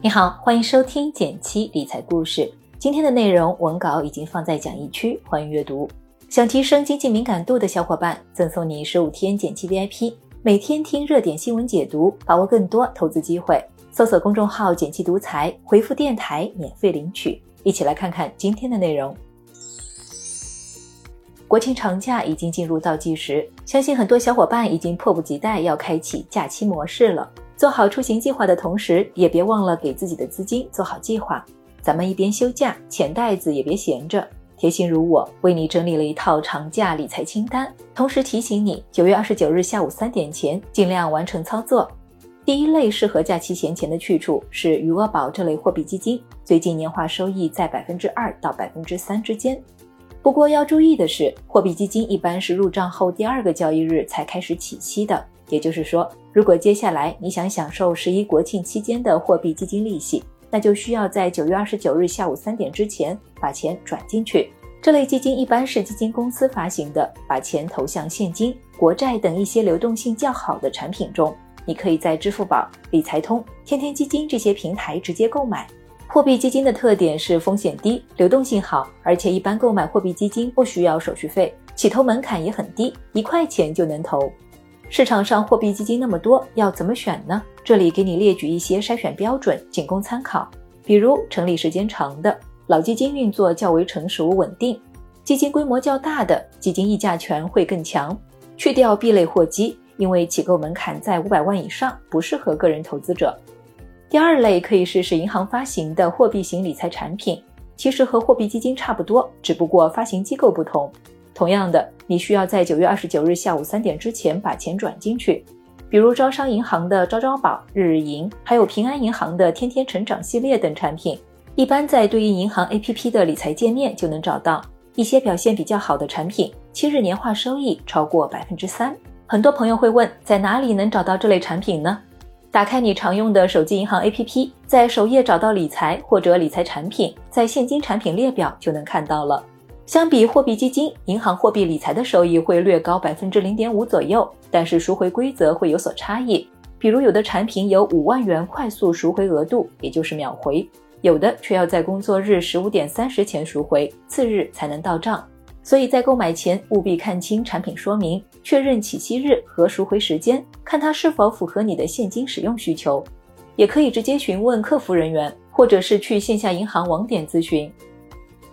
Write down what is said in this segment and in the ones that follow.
你好，欢迎收听减七理财故事。今天的内容文稿已经放在讲义区，欢迎阅读。想提升经济敏感度的小伙伴，赠送你十五天减七 VIP，每天听热点新闻解读，把握更多投资机会。搜索公众号“减七独裁，回复“电台”免费领取。一起来看看今天的内容。国庆长假已经进入倒计时，相信很多小伙伴已经迫不及待要开启假期模式了。做好出行计划的同时，也别忘了给自己的资金做好计划。咱们一边休假，钱袋子也别闲着。贴心如我，为你整理了一套长假理财清单，同时提醒你，九月二十九日下午三点前尽量完成操作。第一类适合假期闲钱的去处是余额宝这类货币基金，最近年化收益在百分之二到百分之三之间。不过要注意的是，货币基金一般是入账后第二个交易日才开始起息的。也就是说，如果接下来你想享受十一国庆期间的货币基金利息，那就需要在九月二十九日下午三点之前把钱转进去。这类基金一般是基金公司发行的，把钱投向现金、国债等一些流动性较好的产品中。你可以在支付宝、理财通、天天基金这些平台直接购买。货币基金的特点是风险低、流动性好，而且一般购买货币基金不需要手续费，起投门槛也很低，一块钱就能投。市场上货币基金那么多，要怎么选呢？这里给你列举一些筛选标准，仅供参考。比如成立时间长的老基金运作较为成熟稳定，基金规模较大的基金溢价权会更强，去掉 B 类货基，因为起购门槛在五百万以上，不适合个人投资者。第二类可以试试银行发行的货币型理财产品，其实和货币基金差不多，只不过发行机构不同。同样的，你需要在九月二十九日下午三点之前把钱转进去。比如招商银行的招招宝、日日银，还有平安银行的天天成长系列等产品，一般在对应银行 APP 的理财界面就能找到。一些表现比较好的产品，七日年化收益超过百分之三。很多朋友会问，在哪里能找到这类产品呢？打开你常用的手机银行 APP，在首页找到理财或者理财产品，在现金产品列表就能看到了。相比货币基金，银行货币理财的收益会略高百分之零点五左右，但是赎回规则会有所差异。比如有的产品有五万元快速赎回额度，也就是秒回；有的却要在工作日十五点三十前赎回，次日才能到账。所以在购买前务必看清产品说明，确认起息日和赎回时间，看它是否符合你的现金使用需求。也可以直接询问客服人员，或者是去线下银行网点咨询。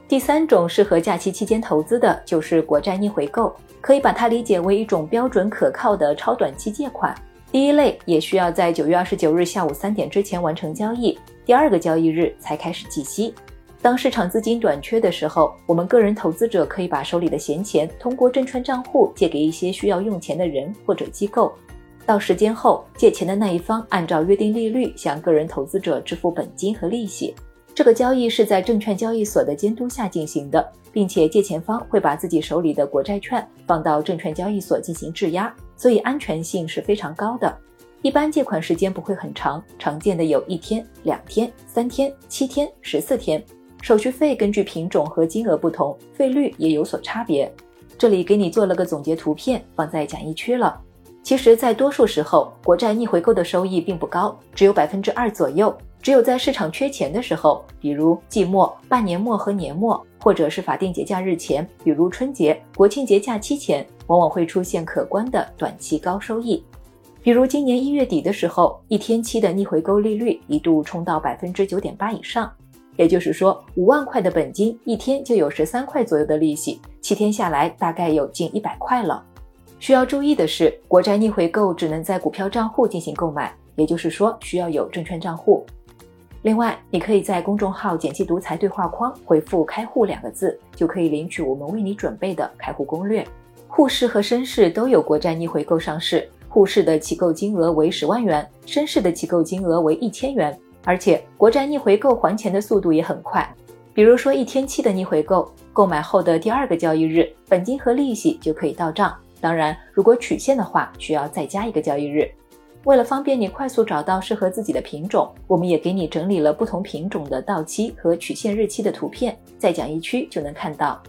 第三种适合假期期间投资的就是国债逆回购，可以把它理解为一种标准可靠的超短期借款。第一类也需要在九月二十九日下午三点之前完成交易，第二个交易日才开始计息。当市场资金短缺的时候，我们个人投资者可以把手里的闲钱通过证券账户借给一些需要用钱的人或者机构。到时间后，借钱的那一方按照约定利率向个人投资者支付本金和利息。这个交易是在证券交易所的监督下进行的，并且借钱方会把自己手里的国债券放到证券交易所进行质押，所以安全性是非常高的。一般借款时间不会很长，常见的有一天、两天、三天、七天、十四天。手续费根据品种和金额不同，费率也有所差别。这里给你做了个总结图片，放在讲义区了。其实，在多数时候，国债逆回购的收益并不高，只有百分之二左右。只有在市场缺钱的时候，比如季末、半年末和年末，或者是法定节假日前，比如春节、国庆节假期前，往往会出现可观的短期高收益。比如今年一月底的时候，一天期的逆回购利率一度冲到百分之九点八以上。也就是说，五万块的本金一天就有十三块左右的利息，七天下来大概有近一百块了。需要注意的是，国债逆回购只能在股票账户进行购买，也就是说需要有证券账户。另外，你可以在公众号“简七独裁”对话框回复“开户”两个字，就可以领取我们为你准备的开户攻略。沪市和深市都有国债逆回购上市，沪市的起购金额为十万元，深市的起购金额为一千元。而且国债逆回购还钱的速度也很快，比如说一天期的逆回购，购买后的第二个交易日，本金和利息就可以到账。当然，如果取现的话，需要再加一个交易日。为了方便你快速找到适合自己的品种，我们也给你整理了不同品种的到期和取现日期的图片，在讲义区就能看到。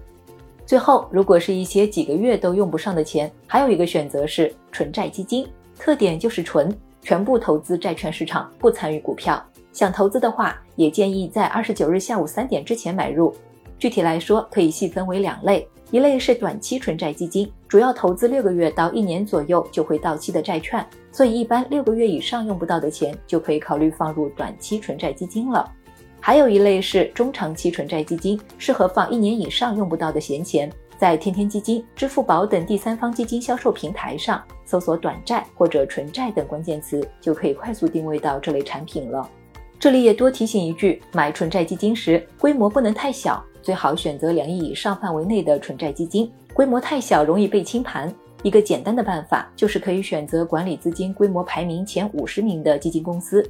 最后，如果是一些几个月都用不上的钱，还有一个选择是纯债基金，特点就是纯，全部投资债券市场，不参与股票。想投资的话，也建议在二十九日下午三点之前买入。具体来说，可以细分为两类，一类是短期纯债基金，主要投资六个月到一年左右就会到期的债券，所以一般六个月以上用不到的钱，就可以考虑放入短期纯债基金了。还有一类是中长期纯债基金，适合放一年以上用不到的闲钱，在天天基金、支付宝等第三方基金销售平台上搜索“短债”或者“纯债”等关键词，就可以快速定位到这类产品了。这里也多提醒一句，买纯债基金时，规模不能太小。最好选择两亿以上范围内的纯债基金，规模太小容易被清盘。一个简单的办法就是可以选择管理资金规模排名前五十名的基金公司。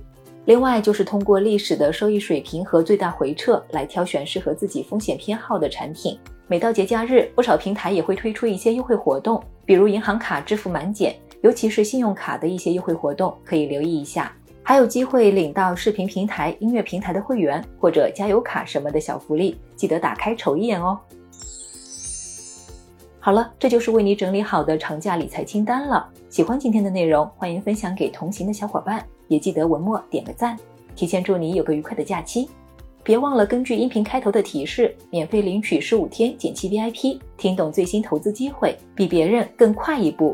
另外就是通过历史的收益水平和最大回撤来挑选适合自己风险偏好的产品。每到节假日，不少平台也会推出一些优惠活动，比如银行卡支付满减，尤其是信用卡的一些优惠活动，可以留意一下。还有机会领到视频平台、音乐平台的会员或者加油卡什么的小福利，记得打开瞅一眼哦。好了，这就是为你整理好的长假理财清单了。喜欢今天的内容，欢迎分享给同行的小伙伴，也记得文末点个赞，提前祝你有个愉快的假期。别忘了根据音频开头的提示，免费领取十五天减七 VIP，听懂最新投资机会，比别人更快一步。